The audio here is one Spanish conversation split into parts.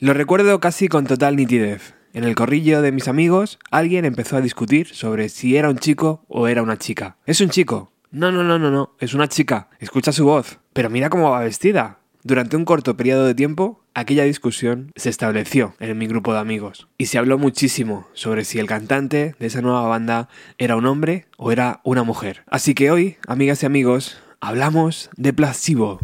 Lo recuerdo casi con total nitidez. En el corrillo de mis amigos, alguien empezó a discutir sobre si era un chico o era una chica. ¿Es un chico? No, no, no, no, no, es una chica. Escucha su voz. Pero mira cómo va vestida. Durante un corto periodo de tiempo, aquella discusión se estableció en mi grupo de amigos y se habló muchísimo sobre si el cantante de esa nueva banda era un hombre o era una mujer. Así que hoy, amigas y amigos, hablamos de Placebo.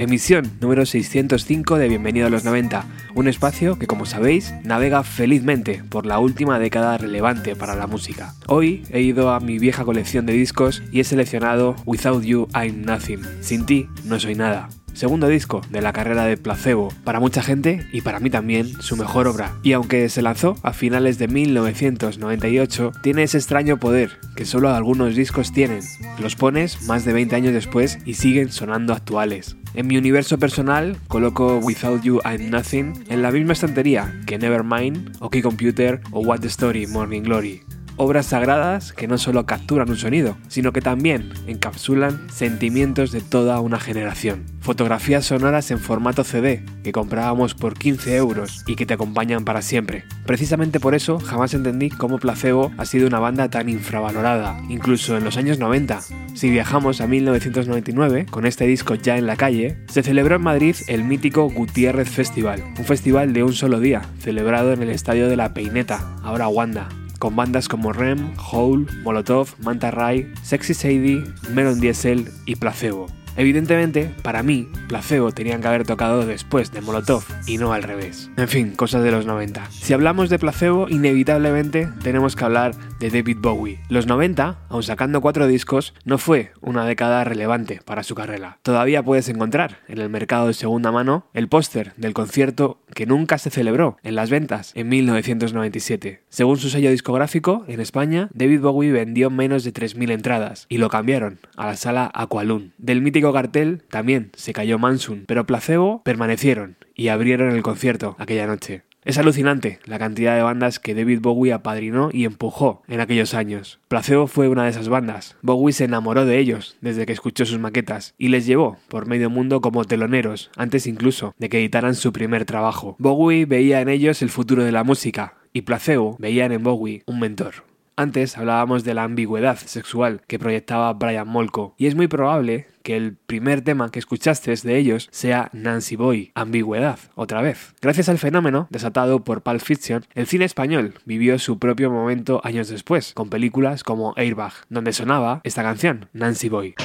Emisión número 605 de Bienvenido a los 90, un espacio que como sabéis navega felizmente por la última década relevante para la música. Hoy he ido a mi vieja colección de discos y he seleccionado Without You I'm Nothing, sin ti no soy nada, segundo disco de la carrera de Placebo, para mucha gente y para mí también su mejor obra. Y aunque se lanzó a finales de 1998, tiene ese extraño poder que solo algunos discos tienen. Los pones más de 20 años después y siguen sonando actuales. En mi universo personal coloco Without You I'm Nothing en la misma estantería que Nevermind, OK Computer o What the Story Morning Glory obras sagradas que no solo capturan un sonido, sino que también encapsulan sentimientos de toda una generación. Fotografías sonoras en formato CD que comprábamos por 15 euros y que te acompañan para siempre. Precisamente por eso jamás entendí cómo Placebo ha sido una banda tan infravalorada, incluso en los años 90. Si viajamos a 1999, con este disco ya en la calle, se celebró en Madrid el mítico Gutiérrez Festival, un festival de un solo día, celebrado en el estadio de la Peineta, ahora Wanda con bandas como Rem, Hole, Molotov, Manta Ray, Sexy Sadie, Melon Diesel y Placebo. Evidentemente, para mí, Placebo tenían que haber tocado después de Molotov y no al revés. En fin, cosas de los 90. Si hablamos de Placebo, inevitablemente tenemos que hablar de David Bowie. Los 90, aun sacando cuatro discos, no fue una década relevante para su carrera. Todavía puedes encontrar en el mercado de segunda mano el póster del concierto que nunca se celebró en las ventas en 1997. Según su sello discográfico, en España, David Bowie vendió menos de 3.000 entradas y lo cambiaron a la sala Aqualun. Del mítico cartel también se cayó Mansun, pero Placebo permanecieron y abrieron el concierto aquella noche. Es alucinante la cantidad de bandas que David Bowie apadrinó y empujó en aquellos años. Placebo fue una de esas bandas. Bowie se enamoró de ellos desde que escuchó sus maquetas y les llevó por medio mundo como teloneros, antes incluso de que editaran su primer trabajo. Bowie veía en ellos el futuro de la música y Placebo veían en Bowie un mentor. Antes hablábamos de la ambigüedad sexual que proyectaba Brian Molko, y es muy probable que el primer tema que escuchaste de ellos sea Nancy Boy, ambigüedad, otra vez. Gracias al fenómeno desatado por Pulp Fiction, el cine español vivió su propio momento años después, con películas como Airbag, donde sonaba esta canción, Nancy Boy.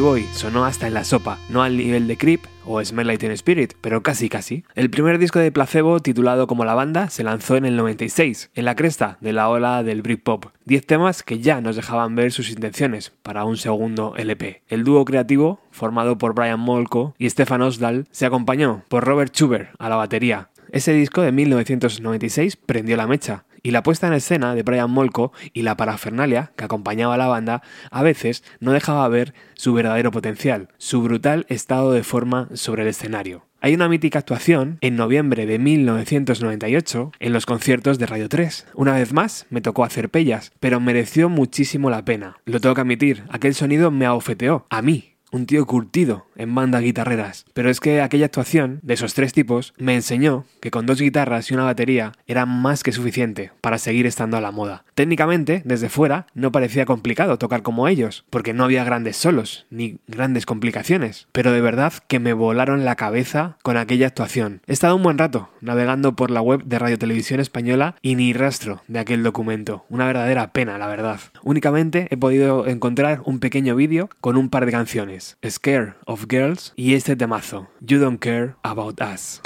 Boy sonó hasta en la sopa, no al nivel de Creep o Smell Like Teen Spirit, pero casi casi. El primer disco de Placebo, titulado como la banda, se lanzó en el 96, en la cresta de la ola del Britpop. Diez temas que ya nos dejaban ver sus intenciones para un segundo LP. El dúo creativo, formado por Brian Molko y Stefan Osdal, se acompañó por Robert Schubert a la batería. Ese disco de 1996 prendió la mecha y la puesta en escena de Brian Molko y la parafernalia que acompañaba a la banda a veces no dejaba ver su verdadero potencial, su brutal estado de forma sobre el escenario. Hay una mítica actuación en noviembre de 1998 en los conciertos de Radio 3. Una vez más me tocó hacer pellas, pero mereció muchísimo la pena. Lo tengo que admitir, aquel sonido me abofeteó, a mí, un tío curtido en banda guitarreras. Pero es que aquella actuación de esos tres tipos me enseñó que con dos guitarras y una batería era más que suficiente para seguir estando a la moda. Técnicamente, desde fuera, no parecía complicado tocar como ellos, porque no había grandes solos, ni grandes complicaciones. Pero de verdad que me volaron la cabeza con aquella actuación. He estado un buen rato navegando por la web de Radio Televisión Española y ni rastro de aquel documento. Una verdadera pena, la verdad. Únicamente he podido encontrar un pequeño vídeo con un par de canciones. Scare of Girls y este temazo, You Don't Care About Us.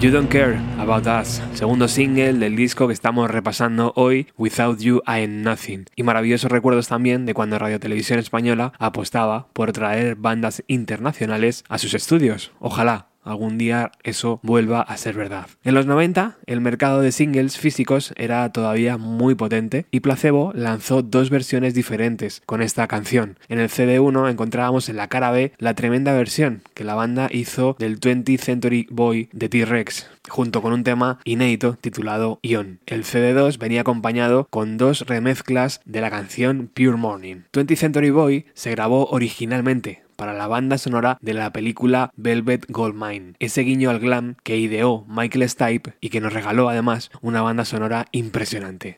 You Don't Care About Us, segundo single del disco que estamos repasando hoy, Without You I Am Nothing. Y maravillosos recuerdos también de cuando Radio Televisión Española apostaba por traer bandas internacionales a sus estudios. Ojalá algún día eso vuelva a ser verdad. En los 90, el mercado de singles físicos era todavía muy potente y Placebo lanzó dos versiones diferentes con esta canción. En el CD1 encontrábamos en la cara B la tremenda versión que la banda hizo del 20th Century Boy de T-Rex, junto con un tema inédito titulado Ion. El CD2 venía acompañado con dos remezclas de la canción Pure Morning. 20th Century Boy se grabó originalmente para la banda sonora de la película Velvet Goldmine, ese guiño al glam que ideó Michael Stipe y que nos regaló además una banda sonora impresionante.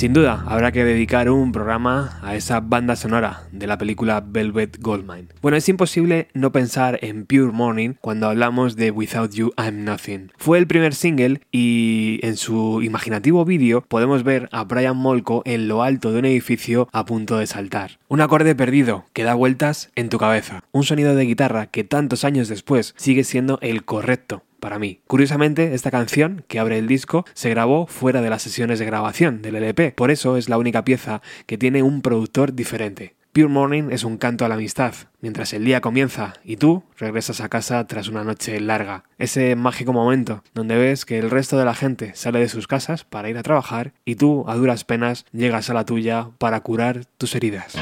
Sin duda, habrá que dedicar un programa a esa banda sonora de la película Velvet Goldmine. Bueno, es imposible no pensar en Pure Morning cuando hablamos de Without You I'm Nothing. Fue el primer single y en su imaginativo vídeo podemos ver a Brian Molko en lo alto de un edificio a punto de saltar. Un acorde perdido que da vueltas en tu cabeza. Un sonido de guitarra que tantos años después sigue siendo el correcto para mí. Curiosamente, esta canción, que abre el disco, se grabó fuera de las sesiones de grabación del LP, por eso es la única pieza que tiene un productor diferente. Pure Morning es un canto a la amistad, mientras el día comienza y tú regresas a casa tras una noche larga. Ese mágico momento donde ves que el resto de la gente sale de sus casas para ir a trabajar y tú, a duras penas, llegas a la tuya para curar tus heridas.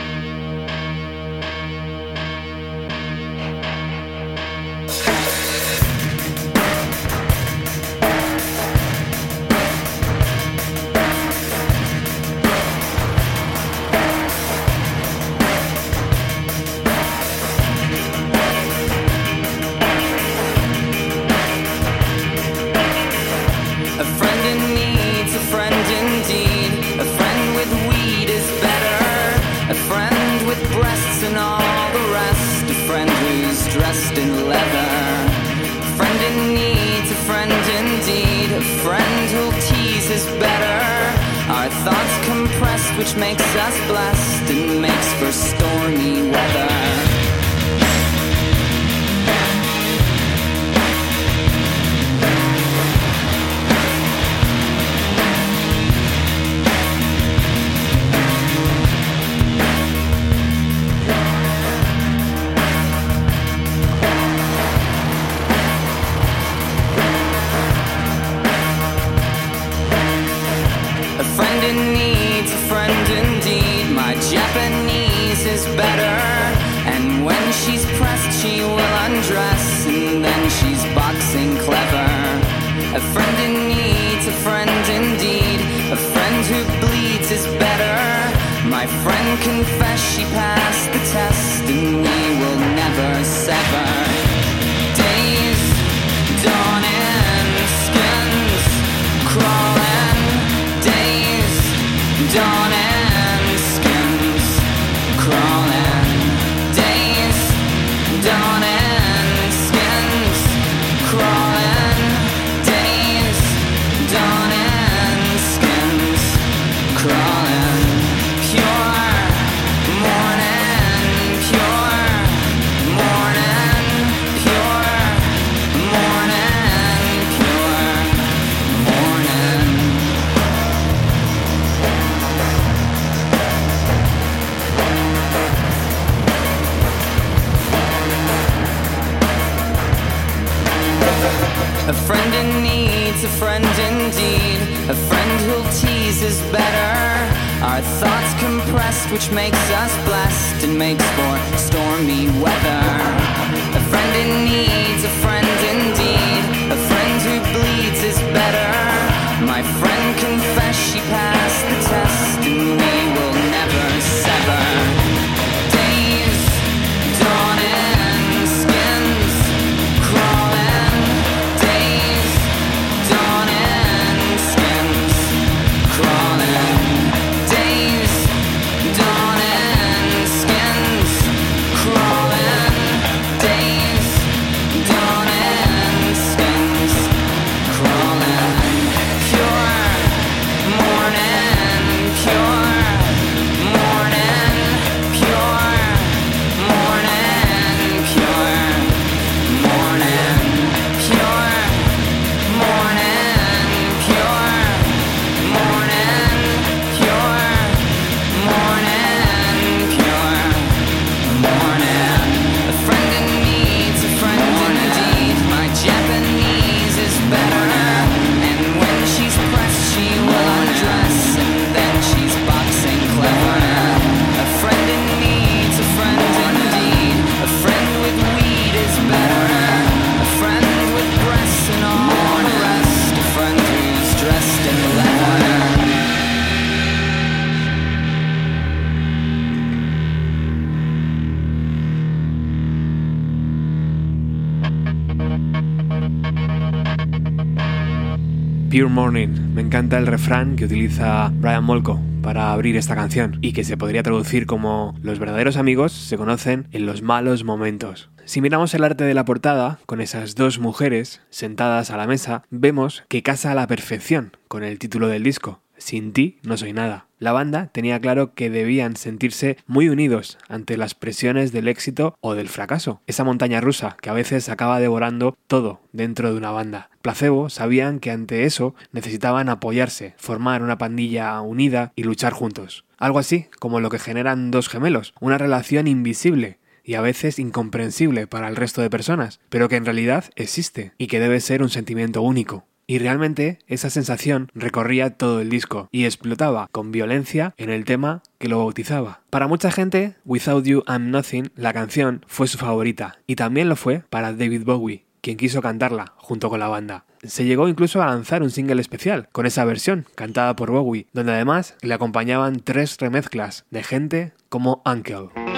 A friend in need, a friend indeed. My Japanese is better. And when she's pressed, she will undress. And then she's boxing clever. A friend in need, a friend indeed. A friend who bleeds is better. My friend confessed she passed the test, and we will never sever. Which makes us blessed and makes for stormy weather. A friend in need's a friend indeed. A friend who bleeds is better. My friend confessed she passed the test and we Pure Morning. Me encanta el refrán que utiliza Brian Molko para abrir esta canción y que se podría traducir como los verdaderos amigos se conocen en los malos momentos. Si miramos el arte de la portada, con esas dos mujeres sentadas a la mesa, vemos que casa a la perfección con el título del disco. Sin ti no soy nada. La banda tenía claro que debían sentirse muy unidos ante las presiones del éxito o del fracaso, esa montaña rusa que a veces acaba devorando todo dentro de una banda. Placebo sabían que ante eso necesitaban apoyarse, formar una pandilla unida y luchar juntos. Algo así como lo que generan dos gemelos, una relación invisible y a veces incomprensible para el resto de personas, pero que en realidad existe y que debe ser un sentimiento único. Y realmente esa sensación recorría todo el disco y explotaba con violencia en el tema que lo bautizaba. Para mucha gente, Without You I'm Nothing, la canción, fue su favorita, y también lo fue para David Bowie, quien quiso cantarla junto con la banda. Se llegó incluso a lanzar un single especial con esa versión, cantada por Bowie, donde además le acompañaban tres remezclas de gente como Uncle.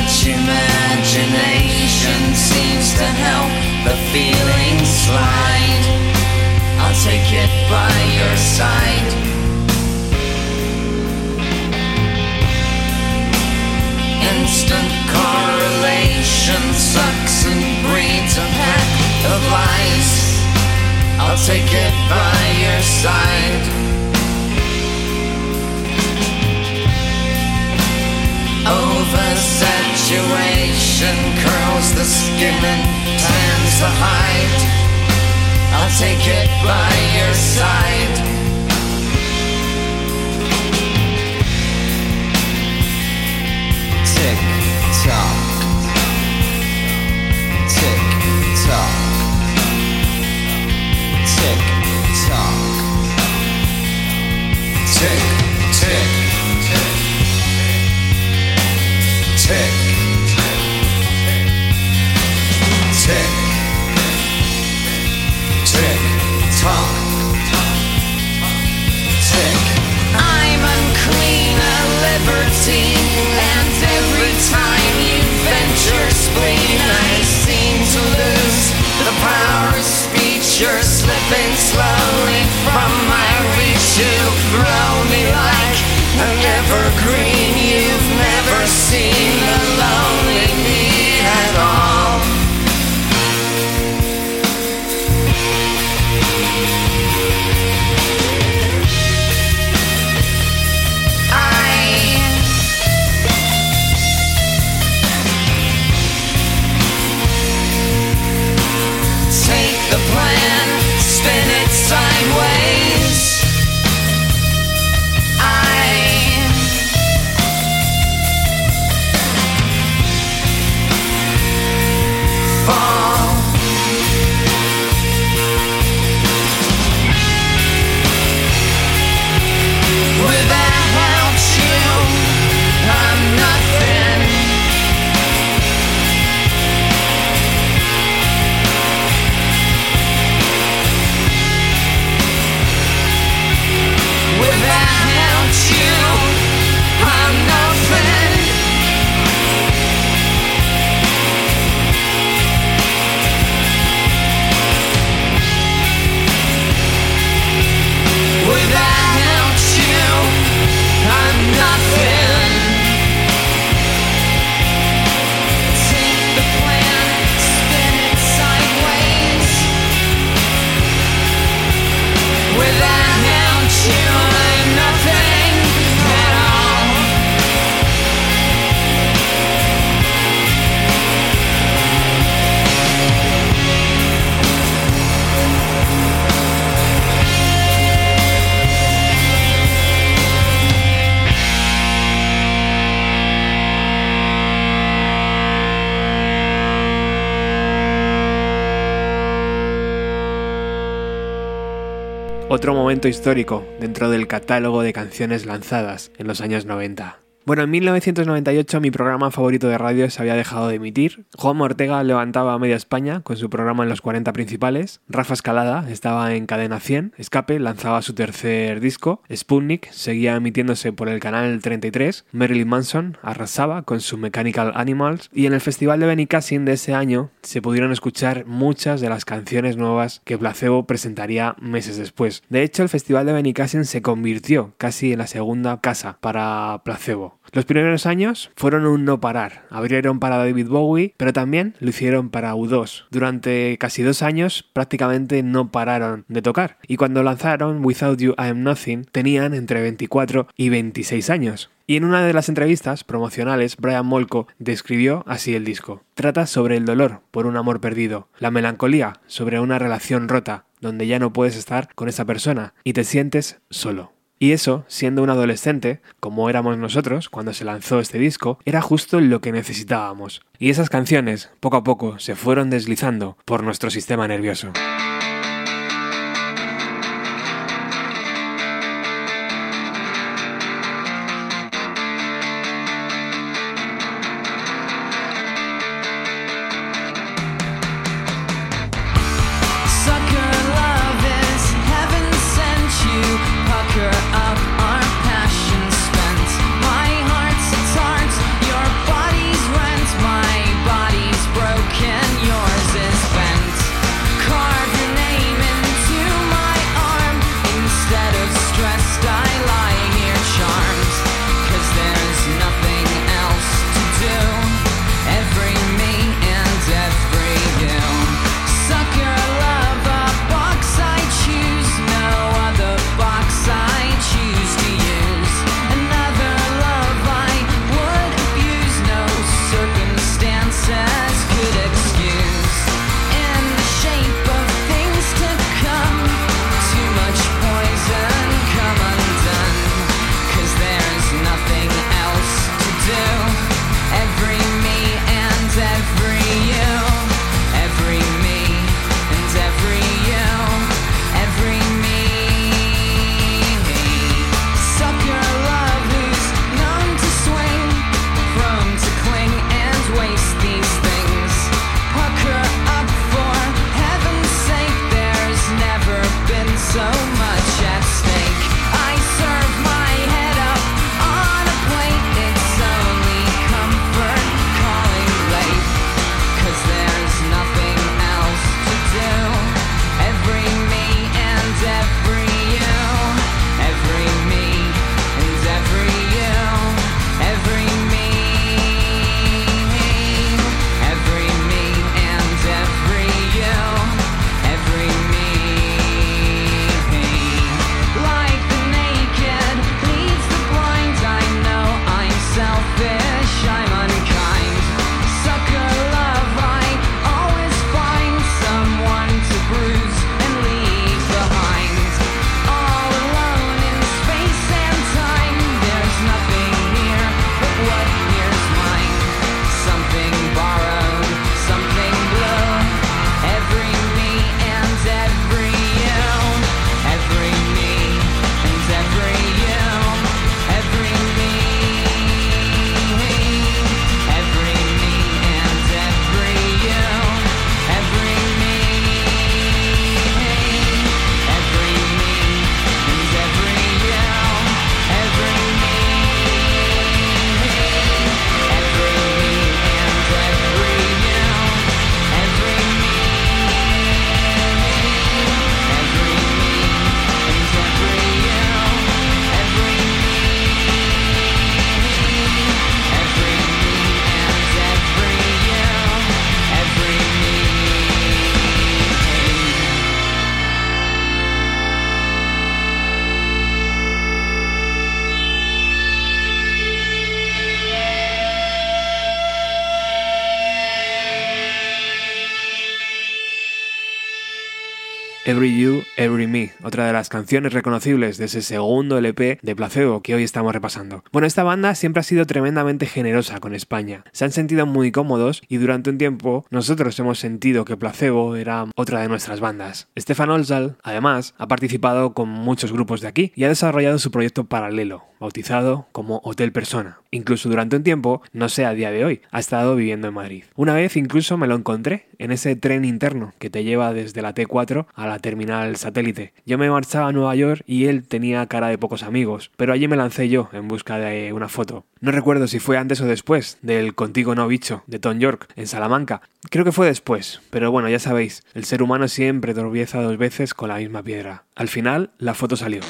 much imagination seems to help the feeling slide. I'll take it by your side. Instant correlation sucks and breeds a pack of lies. I'll take it by your side. over Situation curls the skin and tans the hide. I'll take it by your side. Tick tock. Tick tock. Tick tock. Tick, tick. tick, tick, tick, tock, tick. I'm unclean, a libertine, and every time you venture spleen, I seem to lose the power of speech. You're slipping slowly from my reach. You throw me like an evergreen. You've See. Otro momento histórico dentro del catálogo de canciones lanzadas en los años 90. Bueno, en 1998 mi programa favorito de radio se había dejado de emitir. Juan Ortega levantaba a media España con su programa en los 40 principales. Rafa Escalada estaba en Cadena 100. Escape lanzaba su tercer disco. Sputnik seguía emitiéndose por el canal 33. Marilyn Manson arrasaba con su Mechanical Animals. Y en el Festival de Benicassin de ese año se pudieron escuchar muchas de las canciones nuevas que Placebo presentaría meses después. De hecho, el Festival de Benicassin se convirtió casi en la segunda casa para Placebo. Los primeros años fueron un no parar. Abrieron para David Bowie, pero también lo hicieron para U2. Durante casi dos años prácticamente no pararon de tocar. Y cuando lanzaron Without You I Am Nothing, tenían entre 24 y 26 años. Y en una de las entrevistas promocionales, Brian Molko describió así el disco. Trata sobre el dolor por un amor perdido, la melancolía sobre una relación rota, donde ya no puedes estar con esa persona y te sientes solo. Y eso, siendo un adolescente, como éramos nosotros cuando se lanzó este disco, era justo lo que necesitábamos. Y esas canciones, poco a poco, se fueron deslizando por nuestro sistema nervioso. Every You, Every Me, otra de las canciones reconocibles de ese segundo LP de Placebo que hoy estamos repasando. Bueno, esta banda siempre ha sido tremendamente generosa con España. Se han sentido muy cómodos y durante un tiempo nosotros hemos sentido que Placebo era otra de nuestras bandas. Stefan Olsal, además, ha participado con muchos grupos de aquí y ha desarrollado su proyecto paralelo, bautizado como Hotel Persona. Incluso durante un tiempo, no sé a día de hoy, ha estado viviendo en Madrid. Una vez incluso me lo encontré en ese tren interno que te lleva desde la T4 a la terminal satélite. Yo me marchaba a Nueva York y él tenía cara de pocos amigos, pero allí me lancé yo en busca de una foto. No recuerdo si fue antes o después del Contigo no bicho de Tom York en Salamanca. Creo que fue después, pero bueno, ya sabéis, el ser humano siempre tropieza dos veces con la misma piedra. Al final, la foto salió.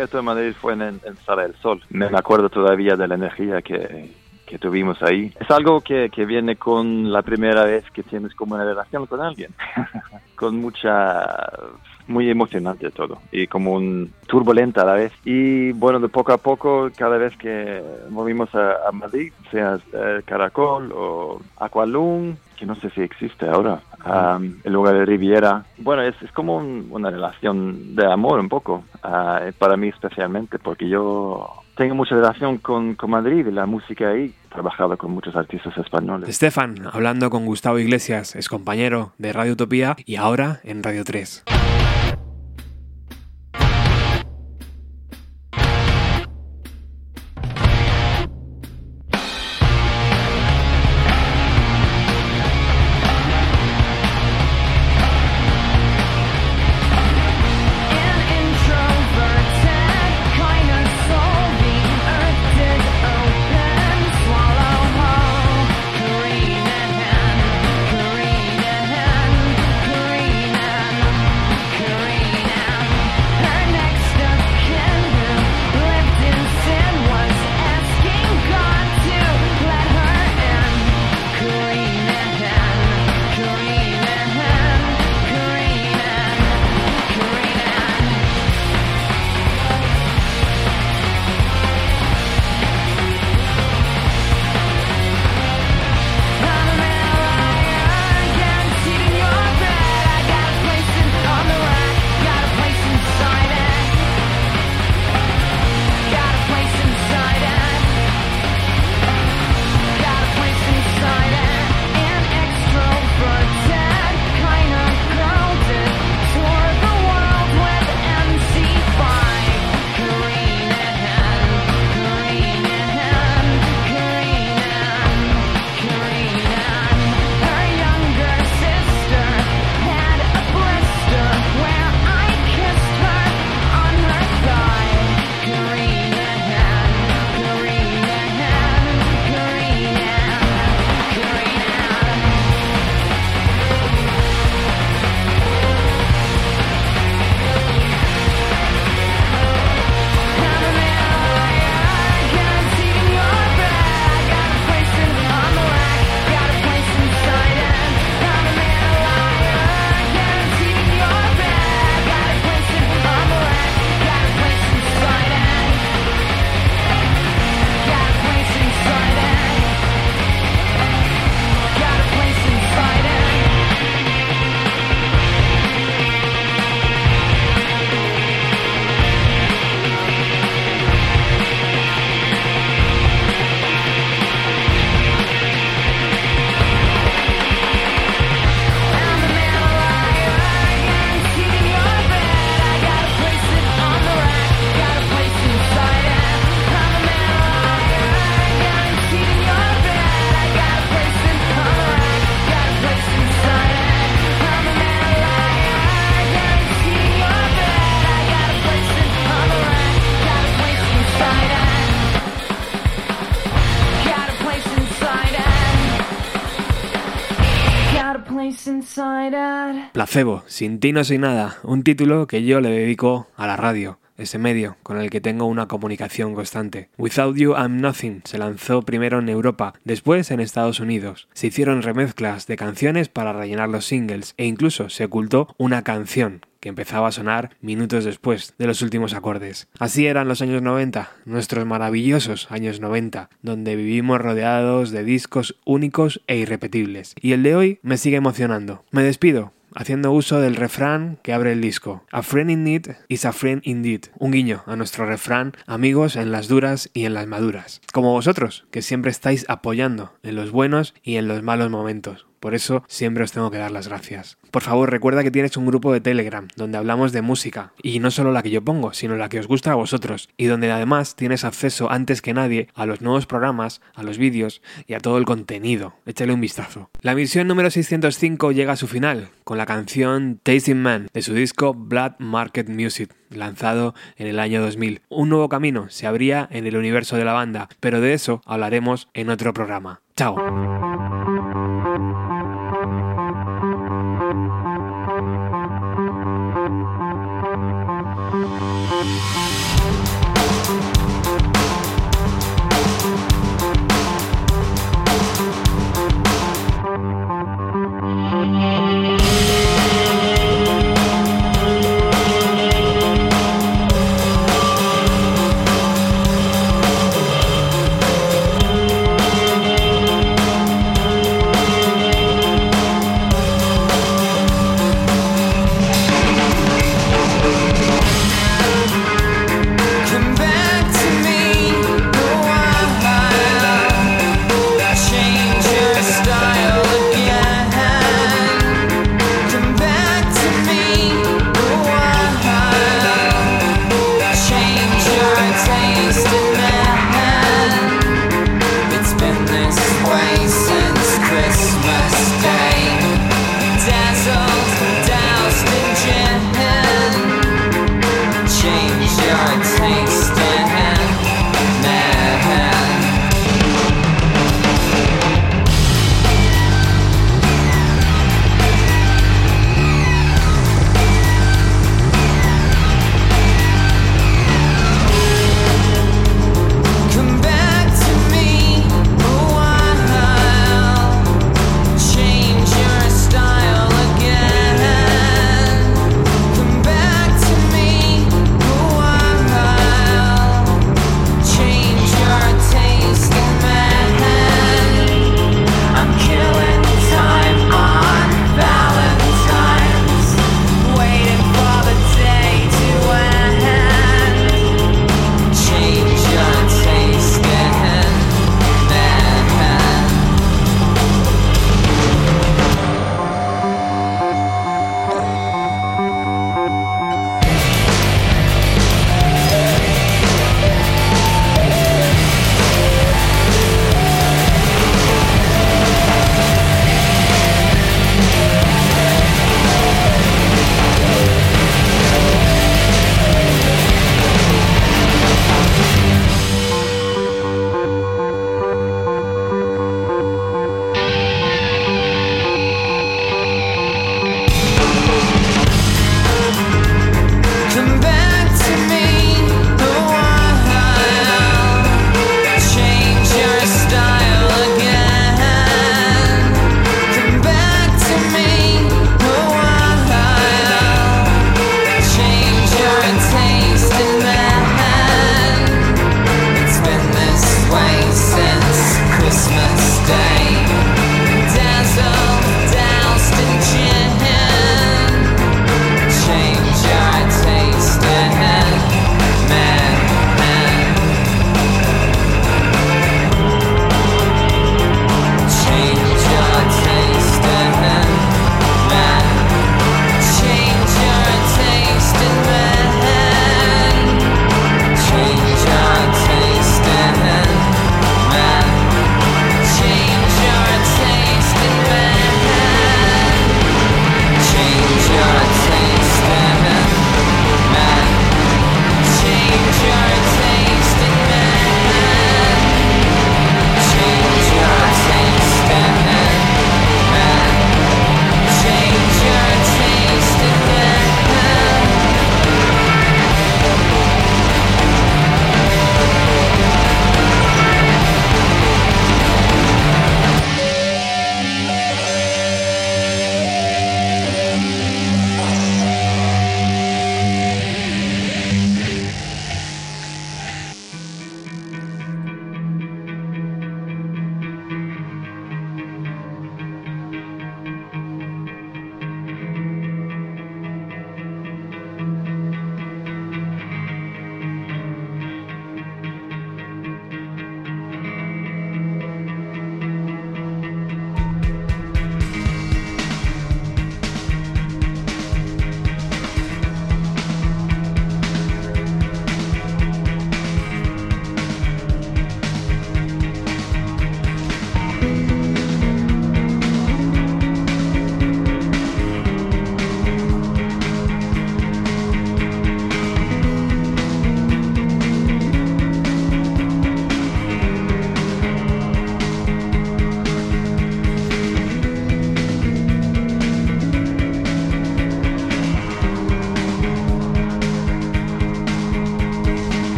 Concierto en Madrid fue en, en Sala del Sol. Me acuerdo todavía de la energía que, que tuvimos ahí. Es algo que, que, viene con la primera vez que tienes como una relación con alguien, con mucha, muy emocionante todo y como un turbulenta a la vez. Y bueno, de poco a poco, cada vez que movimos a, a Madrid, sea eh, Caracol o Aqualung, que no sé si existe ahora, um, el lugar de Riviera. Bueno, es, es como una relación de amor un poco, uh, para mí especialmente, porque yo tengo mucha relación con, con Madrid y la música ahí. He trabajado con muchos artistas españoles. Estefan, hablando con Gustavo Iglesias, es compañero de Radio Utopía y ahora en Radio 3. Placebo, sin ti no soy nada, un título que yo le dedico a la radio ese medio con el que tengo una comunicación constante. Without You I'm Nothing se lanzó primero en Europa, después en Estados Unidos. Se hicieron remezclas de canciones para rellenar los singles e incluso se ocultó una canción que empezaba a sonar minutos después de los últimos acordes. Así eran los años 90, nuestros maravillosos años 90, donde vivimos rodeados de discos únicos e irrepetibles. Y el de hoy me sigue emocionando. Me despido, haciendo uso del refrán que abre el disco. A friend in need is a friend indeed. Un guiño a nuestro refrán, amigos en las duras y en las maduras. Como vosotros, que siempre estáis apoyando en los buenos y en los malos momentos. Por eso siempre os tengo que dar las gracias. Por favor, recuerda que tienes un grupo de Telegram donde hablamos de música, y no solo la que yo pongo, sino la que os gusta a vosotros, y donde además tienes acceso antes que nadie a los nuevos programas, a los vídeos y a todo el contenido. Échale un vistazo. La misión número 605 llega a su final con la canción Tasting Man de su disco Blood Market Music lanzado en el año 2000. Un nuevo camino se abría en el universo de la banda, pero de eso hablaremos en otro programa. Chao.